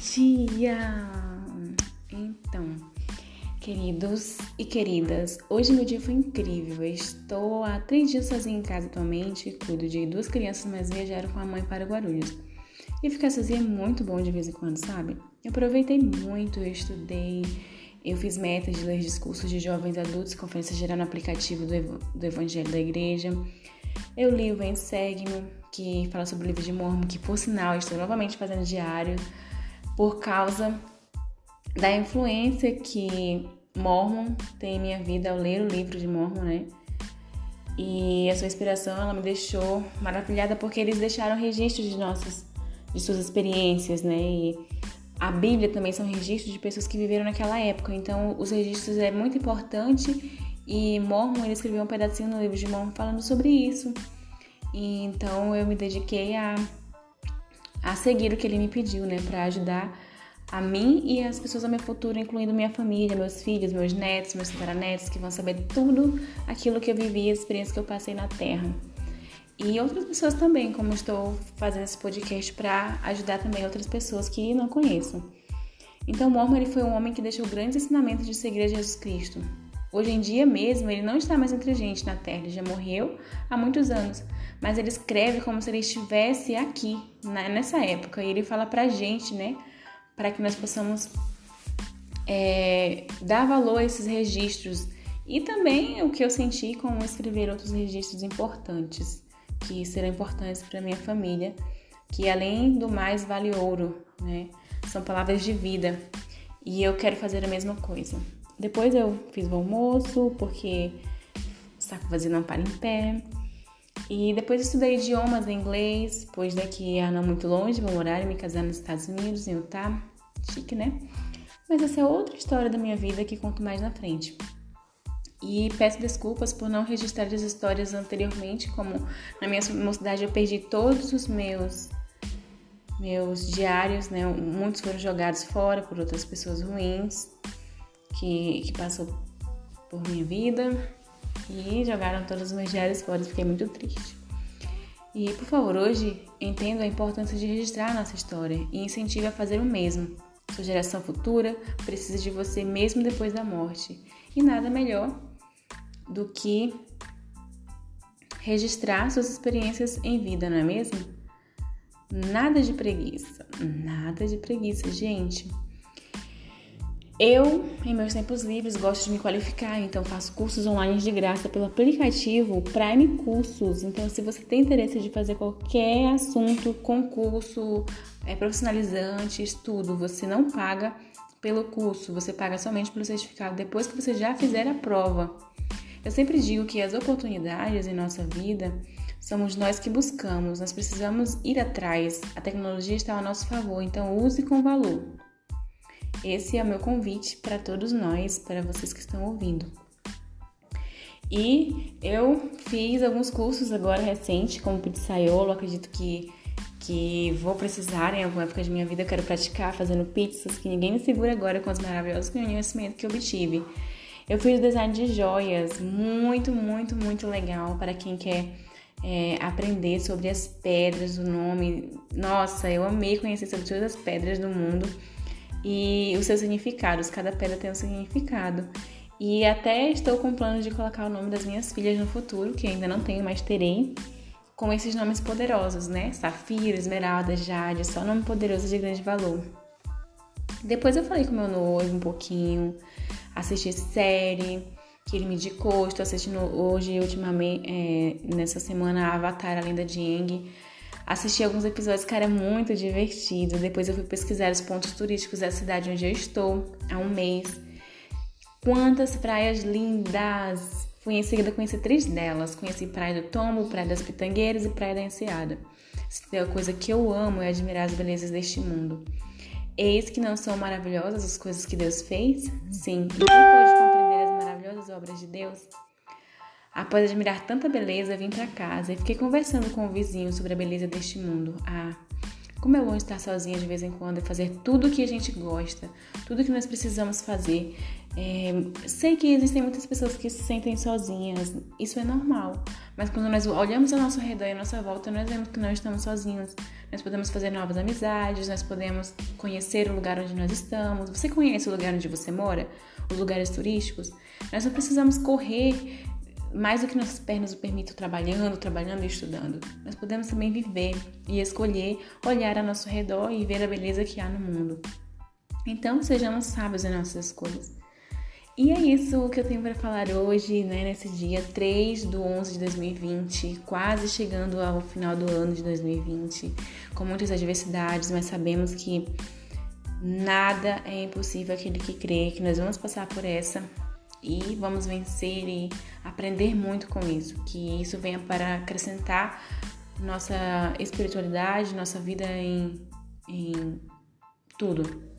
dia! Então, queridos e queridas, hoje meu dia foi incrível. Eu estou há três dias sozinha em casa atualmente, cuido de duas crianças, mas viajaram com a mãe para Guarulhos. E ficar sozinha é muito bom de vez em quando, sabe? Eu aproveitei muito, eu estudei, eu fiz metas de ler discursos de jovens adultos, conferência geral no aplicativo do, do Evangelho da Igreja. Eu li o Vem Segue-me, que fala sobre o livro de Mormon, que por sinal estou novamente fazendo diário por causa da influência que Mormon tem em minha vida ao ler o livro de Mormon, né? E a sua inspiração ela me deixou maravilhada porque eles deixaram registros de nossas de suas experiências, né? E a Bíblia também são registros de pessoas que viveram naquela época. Então, os registros é muito importante e Mormon ele escreveu um pedacinho no livro de Mormon falando sobre isso. E, então, eu me dediquei a a seguir o que ele me pediu, né, para ajudar a mim e as pessoas do meu futuro, incluindo minha família, meus filhos, meus netos, meus tataranetos, que vão saber tudo aquilo que eu vivi, a experiência que eu passei na Terra. E outras pessoas também, como estou fazendo esse podcast para ajudar também outras pessoas que não conheço. Então, Mormon ele foi um homem que deixou grandes ensinamentos de seguir a Jesus Cristo. Hoje em dia mesmo, ele não está mais entre a gente na Terra, ele já morreu há muitos anos, mas ele escreve como se ele estivesse aqui, né, nessa época, e ele fala pra gente, né, para que nós possamos é, dar valor a esses registros. E também o que eu senti com escrever outros registros importantes, que serão importantes para minha família, que além do mais vale ouro, né, são palavras de vida, e eu quero fazer a mesma coisa. Depois eu fiz o almoço, porque saco vazio não para em pé. E depois estudei idiomas em inglês, pois daqui a não muito longe vou morar e me casar nos Estados Unidos, em Utah. Chique, né? Mas essa é outra história da minha vida que conto mais na frente. E peço desculpas por não registrar as histórias anteriormente, como na minha mocidade eu perdi todos os meus meus diários, né? Muitos foram jogados fora por outras pessoas ruins que, que passou por minha vida e jogaram todos os meus diários fora, fiquei muito triste. E, por favor, hoje entendo a importância de registrar a nossa história e incentive a fazer o mesmo. Sua geração futura precisa de você mesmo depois da morte. E nada melhor do que registrar suas experiências em vida, não é mesmo? Nada de preguiça, nada de preguiça, gente. Eu, em meus tempos livres, gosto de me qualificar, então faço cursos online de graça pelo aplicativo Prime Cursos. Então, se você tem interesse de fazer qualquer assunto, concurso, é, profissionalizante, estudo, você não paga pelo curso, você paga somente pelo certificado depois que você já fizer a prova. Eu sempre digo que as oportunidades em nossa vida somos nós que buscamos, nós precisamos ir atrás. A tecnologia está ao nosso favor, então use com valor. Esse é o meu convite para todos nós, para vocês que estão ouvindo. E eu fiz alguns cursos agora recente, como pizzaiolo, acredito que que vou precisar em alguma época de minha vida, quero praticar fazendo pizzas, que ninguém me segura agora com os maravilhosos conhecimentos que eu obtive. Eu fiz design de joias, muito, muito, muito legal para quem quer é, aprender sobre as pedras, o nome. Nossa, eu amei conhecer sobre todas as pedras do mundo e os seus significados. Cada pedra tem um significado. E até estou com plano de colocar o nome das minhas filhas no futuro, que ainda não tenho, mas terei, com esses nomes poderosos, né? Safira, Esmeralda, Jade, só nome poderoso de grande valor. Depois eu falei com meu noivo um pouquinho, assisti série que ele me indicou, estou assistindo hoje, ultimamente, é, nessa semana, Avatar, a Lenda de Aang Assisti alguns episódios, cara, é muito divertido. Depois eu fui pesquisar os pontos turísticos da cidade onde eu estou há um mês. Quantas praias lindas! Fui em seguida conhecer três delas. Conheci Praia do Tombo, Praia das Pitangueiras e Praia da Enseada. Se tem uma coisa que eu amo é admirar as belezas deste mundo. Eis que não são maravilhosas as coisas que Deus fez? Sim. E quem pode compreender as maravilhosas obras de Deus? Após admirar tanta beleza, vim para casa e fiquei conversando com o vizinho sobre a beleza deste mundo. Ah, como é bom estar sozinha de vez em quando e fazer tudo o que a gente gosta, tudo que nós precisamos fazer. É, sei que existem muitas pessoas que se sentem sozinhas, isso é normal, mas quando nós olhamos ao nosso redor e à nossa volta, nós vemos que nós estamos sozinhos. nós podemos fazer novas amizades, nós podemos conhecer o lugar onde nós estamos. Você conhece o lugar onde você mora? Os lugares turísticos? Nós não precisamos correr mais do que nossas pernas o permitem trabalhando, trabalhando e estudando. Nós podemos também viver e escolher olhar ao nosso redor e ver a beleza que há no mundo. Então, sejamos sábios em nossas escolhas. E é isso que eu tenho para falar hoje, né, nesse dia 3 do 11 de 2020, quase chegando ao final do ano de 2020, com muitas adversidades, mas sabemos que nada é impossível aquele que crê, que nós vamos passar por essa e vamos vencer e aprender muito com isso, que isso venha para acrescentar nossa espiritualidade, nossa vida em, em tudo.